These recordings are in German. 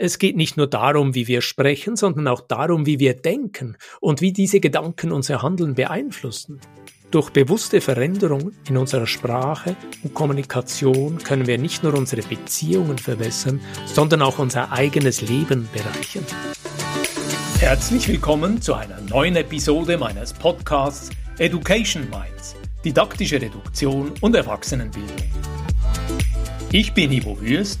Es geht nicht nur darum, wie wir sprechen, sondern auch darum, wie wir denken und wie diese Gedanken unser Handeln beeinflussen. Durch bewusste Veränderung in unserer Sprache und Kommunikation können wir nicht nur unsere Beziehungen verbessern, sondern auch unser eigenes Leben bereichern. Herzlich willkommen zu einer neuen Episode meines Podcasts Education Minds, didaktische Reduktion und Erwachsenenbildung. Ich bin Ivo Würst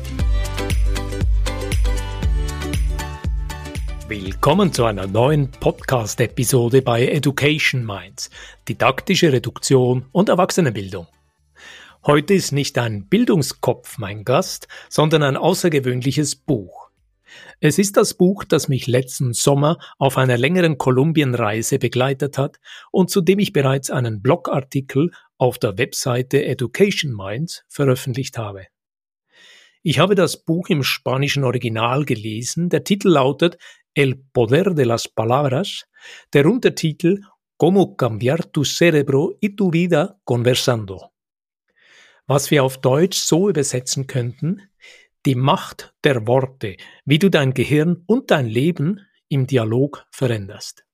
Willkommen zu einer neuen Podcast-Episode bei Education Minds, didaktische Reduktion und Erwachsenenbildung. Heute ist nicht ein Bildungskopf mein Gast, sondern ein außergewöhnliches Buch. Es ist das Buch, das mich letzten Sommer auf einer längeren Kolumbienreise begleitet hat und zu dem ich bereits einen Blogartikel auf der Webseite Education Minds veröffentlicht habe. Ich habe das Buch im spanischen Original gelesen. Der Titel lautet El poder de las palabras, der Untertitel Cómo cambiar tu cerebro y tu vida conversando. Was wir auf Deutsch so übersetzen könnten, die Macht der Worte, wie du dein Gehirn und dein Leben im Dialog veränderst.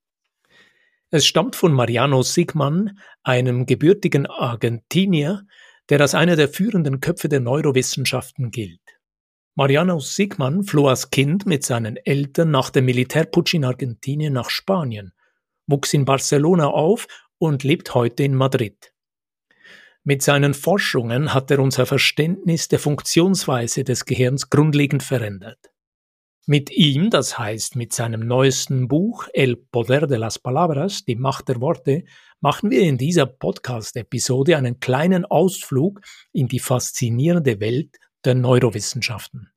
Es stammt von Mariano Sigman, einem gebürtigen Argentinier, der als einer der führenden Köpfe der Neurowissenschaften gilt. Mariano Sigman floh als Kind mit seinen Eltern nach dem Militärputsch in Argentinien nach Spanien, wuchs in Barcelona auf und lebt heute in Madrid. Mit seinen Forschungen hat er unser Verständnis der Funktionsweise des Gehirns grundlegend verändert. Mit ihm, das heißt mit seinem neuesten Buch El Poder de las Palabras, die Macht der Worte, machen wir in dieser Podcast-Episode einen kleinen Ausflug in die faszinierende Welt der Neurowissenschaften.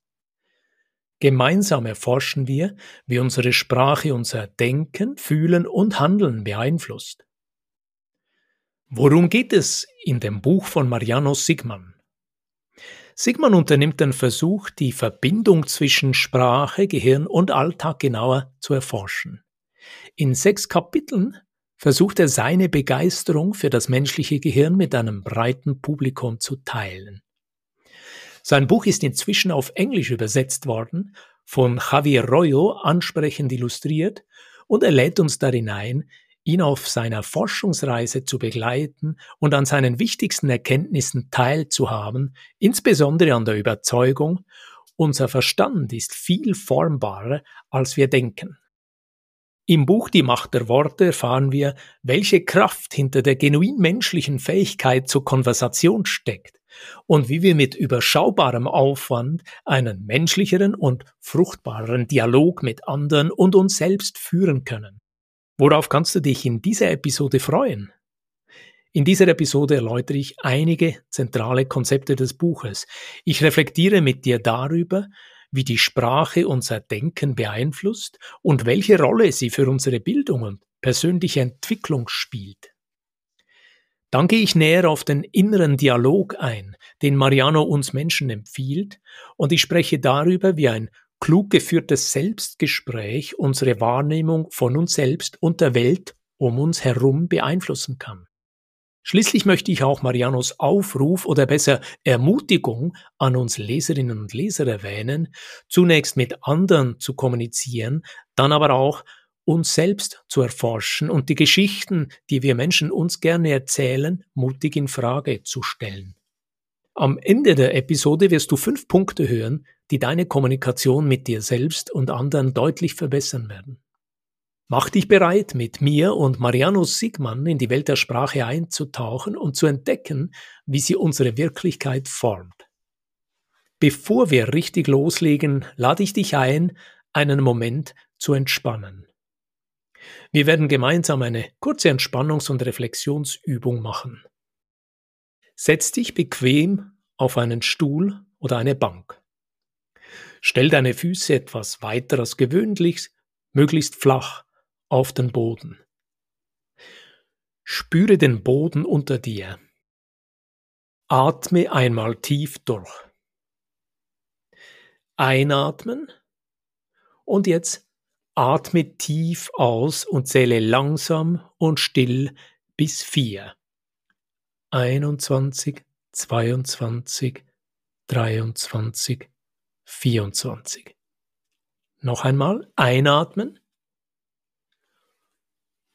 Gemeinsam erforschen wir, wie unsere Sprache unser Denken, Fühlen und Handeln beeinflusst. Worum geht es in dem Buch von Mariano Sigman? Sigman unternimmt den Versuch, die Verbindung zwischen Sprache, Gehirn und Alltag genauer zu erforschen. In sechs Kapiteln versucht er seine Begeisterung für das menschliche Gehirn mit einem breiten Publikum zu teilen. Sein Buch ist inzwischen auf Englisch übersetzt worden, von Javier Royo ansprechend illustriert und er lädt uns darin ein, ihn auf seiner Forschungsreise zu begleiten und an seinen wichtigsten Erkenntnissen teilzuhaben, insbesondere an der Überzeugung, unser Verstand ist viel formbarer, als wir denken. Im Buch Die Macht der Worte erfahren wir, welche Kraft hinter der genuin menschlichen Fähigkeit zur Konversation steckt und wie wir mit überschaubarem Aufwand einen menschlicheren und fruchtbareren Dialog mit anderen und uns selbst führen können. Worauf kannst du dich in dieser Episode freuen? In dieser Episode erläutere ich einige zentrale Konzepte des Buches. Ich reflektiere mit dir darüber, wie die Sprache unser Denken beeinflusst und welche Rolle sie für unsere Bildung und persönliche Entwicklung spielt. Dann gehe ich näher auf den inneren Dialog ein, den Mariano uns Menschen empfiehlt, und ich spreche darüber, wie ein klug geführtes Selbstgespräch unsere Wahrnehmung von uns selbst und der Welt um uns herum beeinflussen kann. Schließlich möchte ich auch Marianos Aufruf oder besser Ermutigung an uns Leserinnen und Leser erwähnen, zunächst mit anderen zu kommunizieren, dann aber auch uns selbst zu erforschen und die Geschichten, die wir Menschen uns gerne erzählen, mutig in Frage zu stellen. Am Ende der Episode wirst du fünf Punkte hören, die deine Kommunikation mit dir selbst und anderen deutlich verbessern werden. Mach dich bereit, mit mir und Mariano Sigmann in die Welt der Sprache einzutauchen und zu entdecken, wie sie unsere Wirklichkeit formt. Bevor wir richtig loslegen, lade ich dich ein, einen Moment zu entspannen. Wir werden gemeinsam eine kurze Entspannungs- und Reflexionsübung machen. Setz dich bequem auf einen Stuhl oder eine Bank. Stell deine Füße etwas weiter als gewöhnlich, möglichst flach auf den Boden. Spüre den Boden unter dir. Atme einmal tief durch. Einatmen und jetzt atme tief aus und zähle langsam und still bis vier. 21, 22, 23, 24. Noch einmal einatmen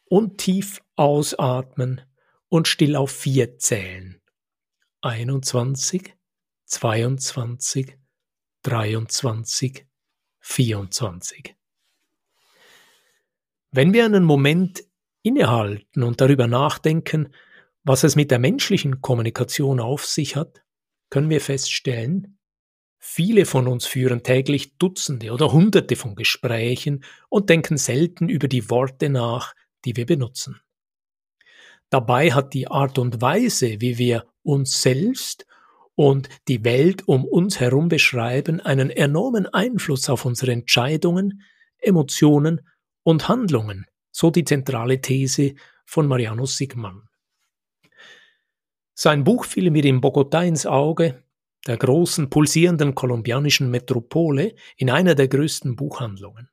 und tief ausatmen und still auf vier zählen. 21, 22, 23, 24. Wenn wir einen Moment innehalten und darüber nachdenken, was es mit der menschlichen Kommunikation auf sich hat, können wir feststellen, viele von uns führen täglich Dutzende oder Hunderte von Gesprächen und denken selten über die Worte nach, die wir benutzen. Dabei hat die Art und Weise, wie wir uns selbst und die Welt um uns herum beschreiben, einen enormen Einfluss auf unsere Entscheidungen, Emotionen und Handlungen, so die zentrale These von Mariano Sigmann. Sein Buch fiel mir in Bogotá ins Auge, der großen, pulsierenden kolumbianischen Metropole, in einer der größten Buchhandlungen.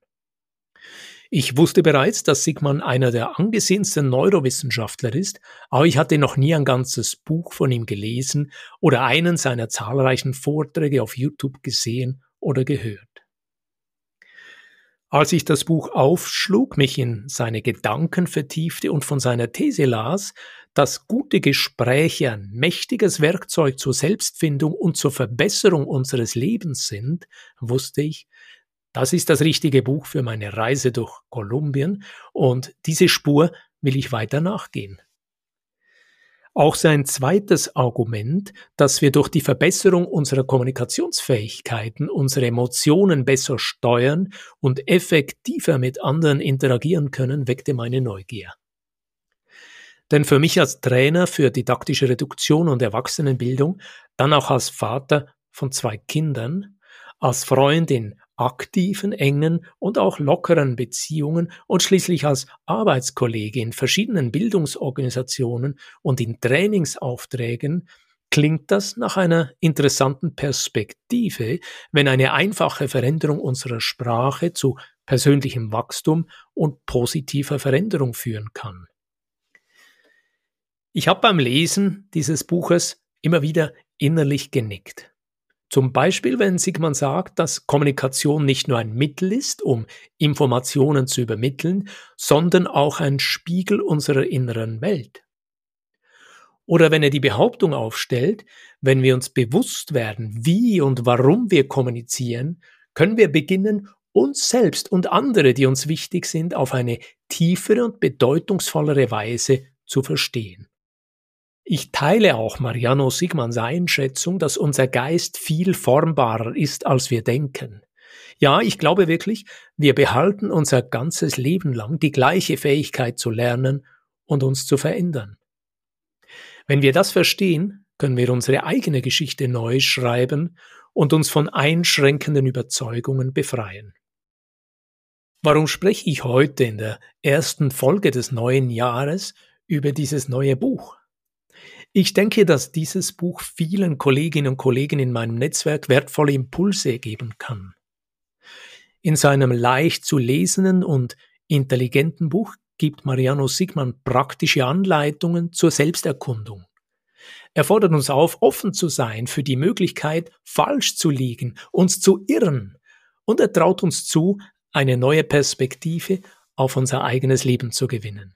Ich wusste bereits, dass Sigmann einer der angesehensten Neurowissenschaftler ist, aber ich hatte noch nie ein ganzes Buch von ihm gelesen oder einen seiner zahlreichen Vorträge auf YouTube gesehen oder gehört. Als ich das Buch aufschlug, mich in seine Gedanken vertiefte und von seiner These las, dass gute Gespräche ein mächtiges Werkzeug zur Selbstfindung und zur Verbesserung unseres Lebens sind, wusste ich, das ist das richtige Buch für meine Reise durch Kolumbien und diese Spur will ich weiter nachgehen. Auch sein zweites Argument, dass wir durch die Verbesserung unserer Kommunikationsfähigkeiten unsere Emotionen besser steuern und effektiver mit anderen interagieren können, weckte meine Neugier. Denn für mich als Trainer für didaktische Reduktion und Erwachsenenbildung, dann auch als Vater von zwei Kindern, als Freund in aktiven, engen und auch lockeren Beziehungen und schließlich als Arbeitskollege in verschiedenen Bildungsorganisationen und in Trainingsaufträgen klingt das nach einer interessanten Perspektive, wenn eine einfache Veränderung unserer Sprache zu persönlichem Wachstum und positiver Veränderung führen kann. Ich habe beim Lesen dieses Buches immer wieder innerlich genickt. Zum Beispiel, wenn Sigmund sagt, dass Kommunikation nicht nur ein Mittel ist, um Informationen zu übermitteln, sondern auch ein Spiegel unserer inneren Welt. Oder wenn er die Behauptung aufstellt, wenn wir uns bewusst werden, wie und warum wir kommunizieren, können wir beginnen, uns selbst und andere, die uns wichtig sind, auf eine tiefere und bedeutungsvollere Weise zu verstehen. Ich teile auch Mariano Sigmanns Einschätzung, dass unser Geist viel formbarer ist, als wir denken. Ja, ich glaube wirklich, wir behalten unser ganzes Leben lang die gleiche Fähigkeit zu lernen und uns zu verändern. Wenn wir das verstehen, können wir unsere eigene Geschichte neu schreiben und uns von einschränkenden Überzeugungen befreien. Warum spreche ich heute in der ersten Folge des neuen Jahres über dieses neue Buch? Ich denke, dass dieses Buch vielen Kolleginnen und Kollegen in meinem Netzwerk wertvolle Impulse geben kann. In seinem leicht zu lesenden und intelligenten Buch gibt Mariano Sigmann praktische Anleitungen zur Selbsterkundung. Er fordert uns auf, offen zu sein für die Möglichkeit, falsch zu liegen, uns zu irren, und er traut uns zu, eine neue Perspektive auf unser eigenes Leben zu gewinnen.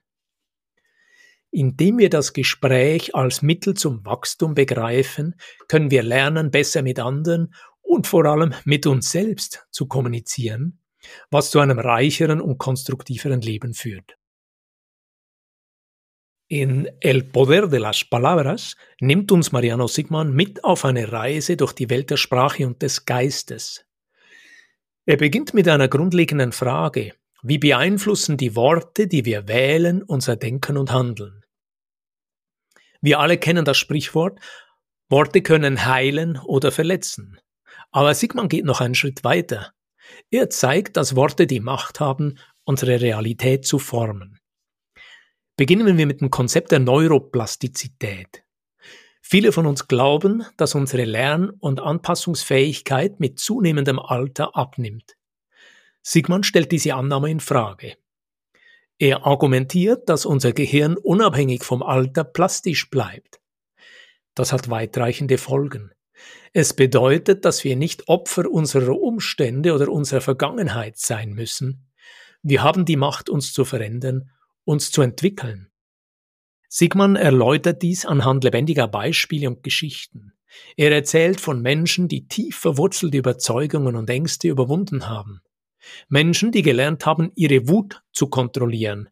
Indem wir das Gespräch als Mittel zum Wachstum begreifen, können wir lernen, besser mit anderen und vor allem mit uns selbst zu kommunizieren, was zu einem reicheren und konstruktiveren Leben führt. In El Poder de las Palabras nimmt uns Mariano Sigmann mit auf eine Reise durch die Welt der Sprache und des Geistes. Er beginnt mit einer grundlegenden Frage, wie beeinflussen die Worte, die wir wählen, unser Denken und Handeln? Wir alle kennen das Sprichwort, Worte können heilen oder verletzen. Aber Sigmund geht noch einen Schritt weiter. Er zeigt, dass Worte die Macht haben, unsere Realität zu formen. Beginnen wir mit dem Konzept der Neuroplastizität. Viele von uns glauben, dass unsere Lern- und Anpassungsfähigkeit mit zunehmendem Alter abnimmt. Sigmund stellt diese Annahme in Frage. Er argumentiert, dass unser Gehirn unabhängig vom Alter plastisch bleibt. Das hat weitreichende Folgen. Es bedeutet, dass wir nicht Opfer unserer Umstände oder unserer Vergangenheit sein müssen. Wir haben die Macht, uns zu verändern, uns zu entwickeln. Sigmund erläutert dies anhand lebendiger Beispiele und Geschichten. Er erzählt von Menschen, die tief verwurzelte Überzeugungen und Ängste überwunden haben. Menschen, die gelernt haben, ihre Wut zu kontrollieren.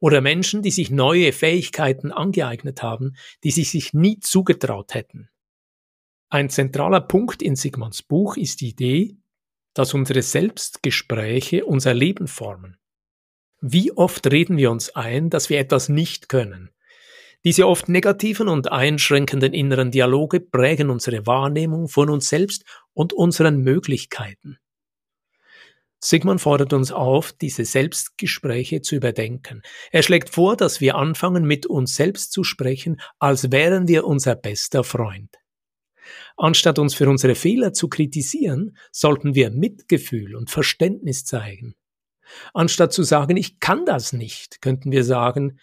Oder Menschen, die sich neue Fähigkeiten angeeignet haben, die sie sich nie zugetraut hätten. Ein zentraler Punkt in Sigmunds Buch ist die Idee, dass unsere Selbstgespräche unser Leben formen. Wie oft reden wir uns ein, dass wir etwas nicht können? Diese oft negativen und einschränkenden inneren Dialoge prägen unsere Wahrnehmung von uns selbst und unseren Möglichkeiten. Sigmund fordert uns auf, diese Selbstgespräche zu überdenken. Er schlägt vor, dass wir anfangen, mit uns selbst zu sprechen, als wären wir unser bester Freund. Anstatt uns für unsere Fehler zu kritisieren, sollten wir Mitgefühl und Verständnis zeigen. Anstatt zu sagen, ich kann das nicht, könnten wir sagen,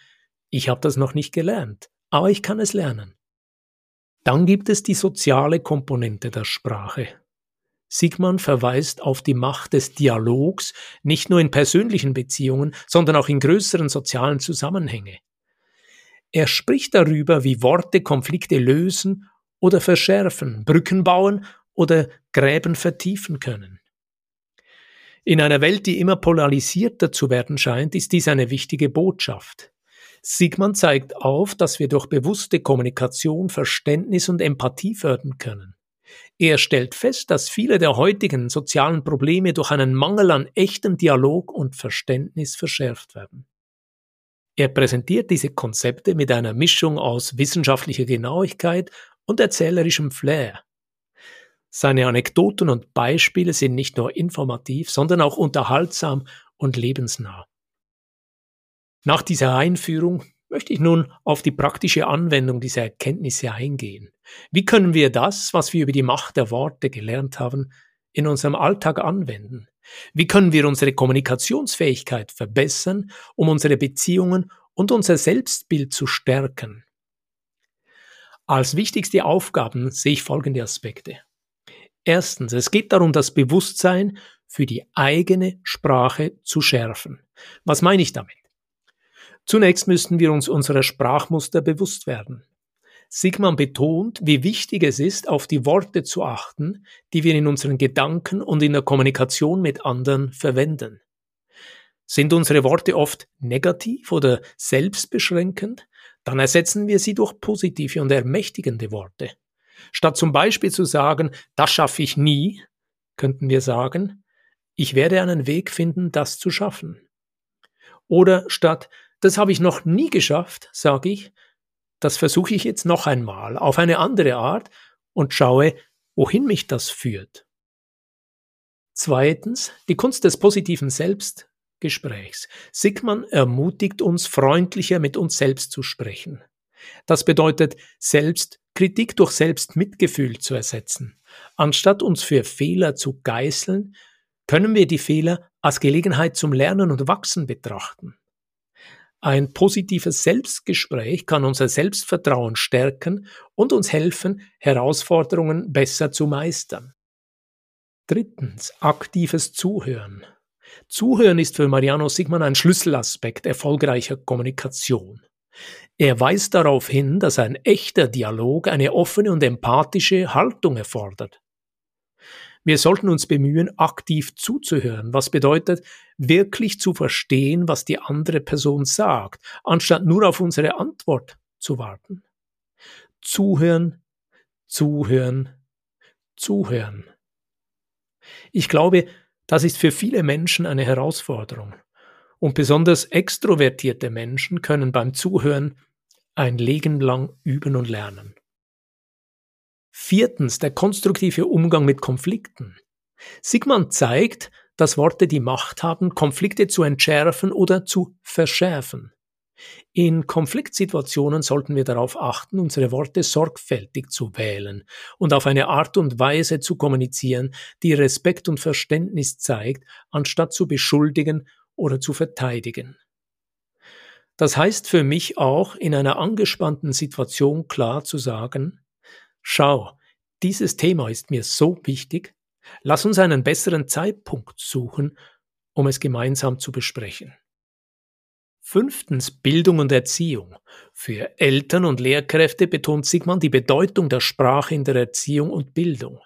ich habe das noch nicht gelernt, aber ich kann es lernen. Dann gibt es die soziale Komponente der Sprache. Sigmund verweist auf die Macht des Dialogs nicht nur in persönlichen Beziehungen, sondern auch in größeren sozialen Zusammenhänge. Er spricht darüber, wie Worte Konflikte lösen oder verschärfen, Brücken bauen oder Gräben vertiefen können. In einer Welt, die immer polarisierter zu werden scheint, ist dies eine wichtige Botschaft. Sigmund zeigt auf, dass wir durch bewusste Kommunikation Verständnis und Empathie fördern können. Er stellt fest, dass viele der heutigen sozialen Probleme durch einen Mangel an echtem Dialog und Verständnis verschärft werden. Er präsentiert diese Konzepte mit einer Mischung aus wissenschaftlicher Genauigkeit und erzählerischem Flair. Seine Anekdoten und Beispiele sind nicht nur informativ, sondern auch unterhaltsam und lebensnah. Nach dieser Einführung möchte ich nun auf die praktische Anwendung dieser Erkenntnisse eingehen. Wie können wir das, was wir über die Macht der Worte gelernt haben, in unserem Alltag anwenden? Wie können wir unsere Kommunikationsfähigkeit verbessern, um unsere Beziehungen und unser Selbstbild zu stärken? Als wichtigste Aufgaben sehe ich folgende Aspekte. Erstens, es geht darum, das Bewusstsein für die eigene Sprache zu schärfen. Was meine ich damit? Zunächst müssten wir uns unserer Sprachmuster bewusst werden. Sigmund betont, wie wichtig es ist, auf die Worte zu achten, die wir in unseren Gedanken und in der Kommunikation mit anderen verwenden. Sind unsere Worte oft negativ oder selbstbeschränkend, dann ersetzen wir sie durch positive und ermächtigende Worte. Statt zum Beispiel zu sagen, das schaffe ich nie, könnten wir sagen, ich werde einen Weg finden, das zu schaffen. Oder statt, das habe ich noch nie geschafft, sage ich, das versuche ich jetzt noch einmal auf eine andere Art und schaue, wohin mich das führt. Zweitens, die Kunst des positiven Selbst Gesprächs. Sigmund ermutigt uns, freundlicher mit uns selbst zu sprechen. Das bedeutet, Selbstkritik durch Selbstmitgefühl zu ersetzen. Anstatt uns für Fehler zu geißeln, können wir die Fehler als Gelegenheit zum Lernen und Wachsen betrachten. Ein positives Selbstgespräch kann unser Selbstvertrauen stärken und uns helfen, Herausforderungen besser zu meistern. Drittens, aktives Zuhören. Zuhören ist für Mariano Sigmann ein Schlüsselaspekt erfolgreicher Kommunikation. Er weist darauf hin, dass ein echter Dialog eine offene und empathische Haltung erfordert. Wir sollten uns bemühen, aktiv zuzuhören, was bedeutet, wirklich zu verstehen, was die andere Person sagt, anstatt nur auf unsere Antwort zu warten. Zuhören, zuhören, zuhören. Ich glaube, das ist für viele Menschen eine Herausforderung. Und besonders extrovertierte Menschen können beim Zuhören ein Leben lang üben und lernen. Viertens, der konstruktive Umgang mit Konflikten. Sigmund zeigt, dass Worte die Macht haben, Konflikte zu entschärfen oder zu verschärfen. In Konfliktsituationen sollten wir darauf achten, unsere Worte sorgfältig zu wählen und auf eine Art und Weise zu kommunizieren, die Respekt und Verständnis zeigt, anstatt zu beschuldigen oder zu verteidigen. Das heißt für mich auch, in einer angespannten Situation klar zu sagen, schau, dieses Thema ist mir so wichtig, lass uns einen besseren Zeitpunkt suchen, um es gemeinsam zu besprechen. Fünftens Bildung und Erziehung. Für Eltern und Lehrkräfte betont Sigmund die Bedeutung der Sprache in der Erziehung und Bildung.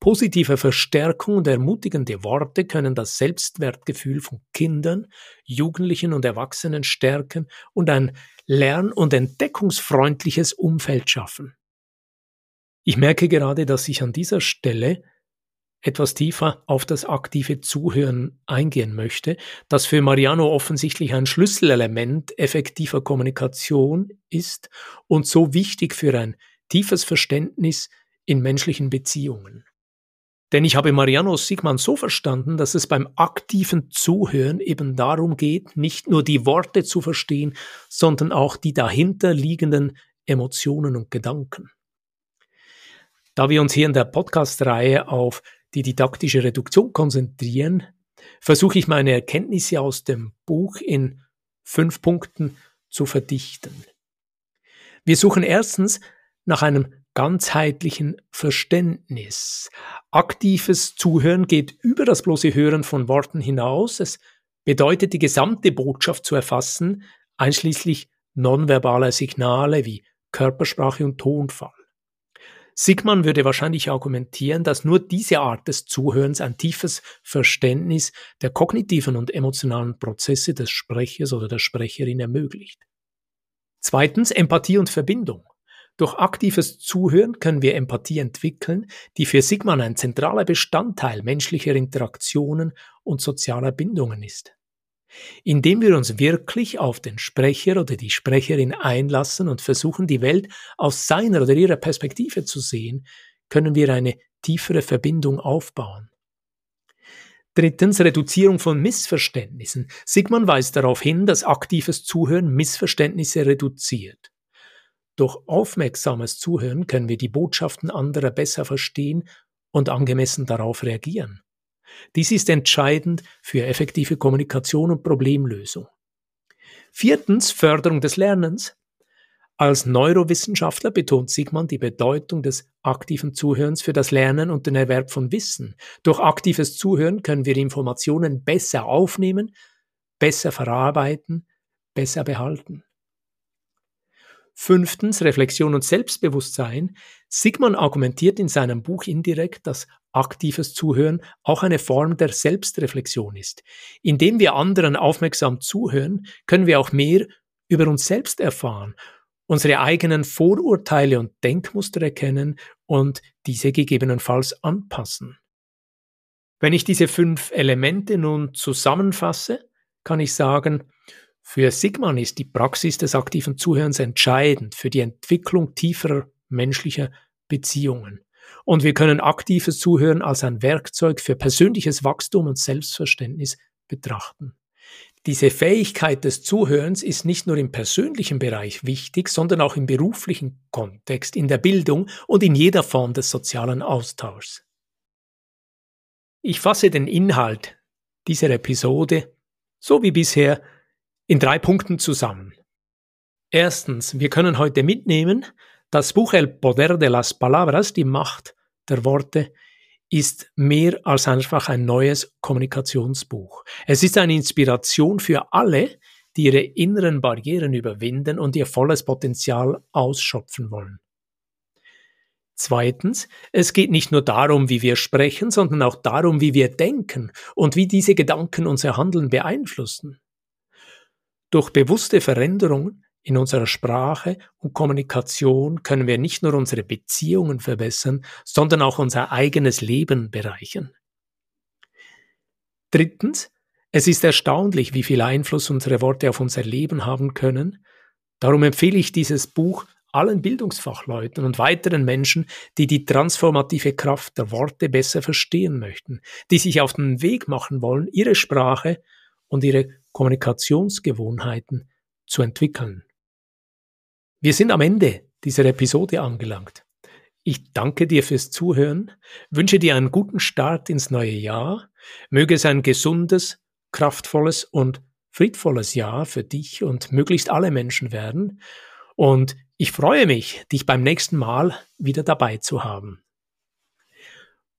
Positive Verstärkung und ermutigende Worte können das Selbstwertgefühl von Kindern, Jugendlichen und Erwachsenen stärken und ein lern- und entdeckungsfreundliches Umfeld schaffen. Ich merke gerade, dass ich an dieser Stelle etwas tiefer auf das aktive Zuhören eingehen möchte, das für Mariano offensichtlich ein Schlüsselelement effektiver Kommunikation ist und so wichtig für ein tiefes Verständnis in menschlichen Beziehungen. Denn ich habe Mariano Sigmann so verstanden, dass es beim aktiven Zuhören eben darum geht, nicht nur die Worte zu verstehen, sondern auch die dahinter liegenden Emotionen und Gedanken. Da wir uns hier in der Podcast-Reihe auf die didaktische Reduktion konzentrieren, versuche ich meine Erkenntnisse aus dem Buch in fünf Punkten zu verdichten. Wir suchen erstens nach einem ganzheitlichen Verständnis. Aktives Zuhören geht über das bloße Hören von Worten hinaus. Es bedeutet, die gesamte Botschaft zu erfassen, einschließlich nonverbaler Signale wie Körpersprache und Tonfall. Sigmann würde wahrscheinlich argumentieren, dass nur diese Art des Zuhörens ein tiefes Verständnis der kognitiven und emotionalen Prozesse des Sprechers oder der Sprecherin ermöglicht. Zweitens Empathie und Verbindung. Durch aktives Zuhören können wir Empathie entwickeln, die für Sigmann ein zentraler Bestandteil menschlicher Interaktionen und sozialer Bindungen ist. Indem wir uns wirklich auf den Sprecher oder die Sprecherin einlassen und versuchen, die Welt aus seiner oder ihrer Perspektive zu sehen, können wir eine tiefere Verbindung aufbauen. Drittens Reduzierung von Missverständnissen. Sigmund weist darauf hin, dass aktives Zuhören Missverständnisse reduziert. Durch aufmerksames Zuhören können wir die Botschaften anderer besser verstehen und angemessen darauf reagieren. Dies ist entscheidend für effektive Kommunikation und Problemlösung. Viertens Förderung des Lernens. Als Neurowissenschaftler betont Sigmund die Bedeutung des aktiven Zuhörens für das Lernen und den Erwerb von Wissen. Durch aktives Zuhören können wir Informationen besser aufnehmen, besser verarbeiten, besser behalten. Fünftens Reflexion und Selbstbewusstsein. Sigmund argumentiert in seinem Buch indirekt, dass aktives Zuhören auch eine Form der Selbstreflexion ist. Indem wir anderen aufmerksam zuhören, können wir auch mehr über uns selbst erfahren, unsere eigenen Vorurteile und Denkmuster erkennen und diese gegebenenfalls anpassen. Wenn ich diese fünf Elemente nun zusammenfasse, kann ich sagen, für Sigmund ist die Praxis des aktiven Zuhörens entscheidend für die Entwicklung tieferer menschlicher Beziehungen. Und wir können aktives Zuhören als ein Werkzeug für persönliches Wachstum und Selbstverständnis betrachten. Diese Fähigkeit des Zuhörens ist nicht nur im persönlichen Bereich wichtig, sondern auch im beruflichen Kontext, in der Bildung und in jeder Form des sozialen Austauschs. Ich fasse den Inhalt dieser Episode so wie bisher in drei Punkten zusammen. Erstens, wir können heute mitnehmen, das Buch El Poder de las Palabras, die Macht der Worte, ist mehr als einfach ein neues Kommunikationsbuch. Es ist eine Inspiration für alle, die ihre inneren Barrieren überwinden und ihr volles Potenzial ausschöpfen wollen. Zweitens, es geht nicht nur darum, wie wir sprechen, sondern auch darum, wie wir denken und wie diese Gedanken unser Handeln beeinflussen. Durch bewusste Veränderungen in unserer Sprache und Kommunikation können wir nicht nur unsere Beziehungen verbessern, sondern auch unser eigenes Leben bereichern. Drittens, es ist erstaunlich, wie viel Einfluss unsere Worte auf unser Leben haben können. Darum empfehle ich dieses Buch allen Bildungsfachleuten und weiteren Menschen, die die transformative Kraft der Worte besser verstehen möchten, die sich auf den Weg machen wollen, ihre Sprache und ihre Kommunikationsgewohnheiten zu entwickeln. Wir sind am Ende dieser Episode angelangt. Ich danke dir fürs Zuhören, wünsche dir einen guten Start ins neue Jahr, möge es ein gesundes, kraftvolles und friedvolles Jahr für dich und möglichst alle Menschen werden, und ich freue mich, dich beim nächsten Mal wieder dabei zu haben.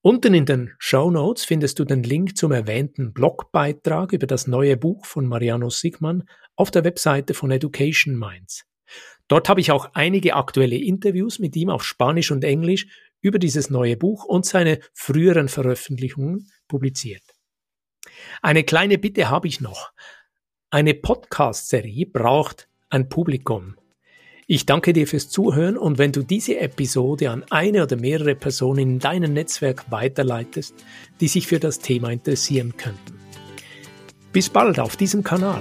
Unten in den Show Notes findest du den Link zum erwähnten Blogbeitrag über das neue Buch von Mariano Sigmann auf der Webseite von Education Minds. Dort habe ich auch einige aktuelle Interviews mit ihm auf Spanisch und Englisch über dieses neue Buch und seine früheren Veröffentlichungen publiziert. Eine kleine Bitte habe ich noch. Eine Podcast-Serie braucht ein Publikum. Ich danke dir fürs Zuhören und wenn du diese Episode an eine oder mehrere Personen in deinem Netzwerk weiterleitest, die sich für das Thema interessieren könnten. Bis bald auf diesem Kanal.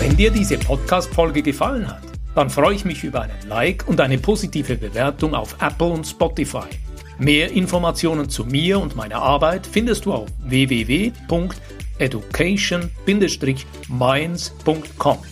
Wenn dir diese Podcast-Folge gefallen hat, dann freue ich mich über einen Like und eine positive Bewertung auf Apple und Spotify. Mehr Informationen zu mir und meiner Arbeit findest du auf www.education-minds.com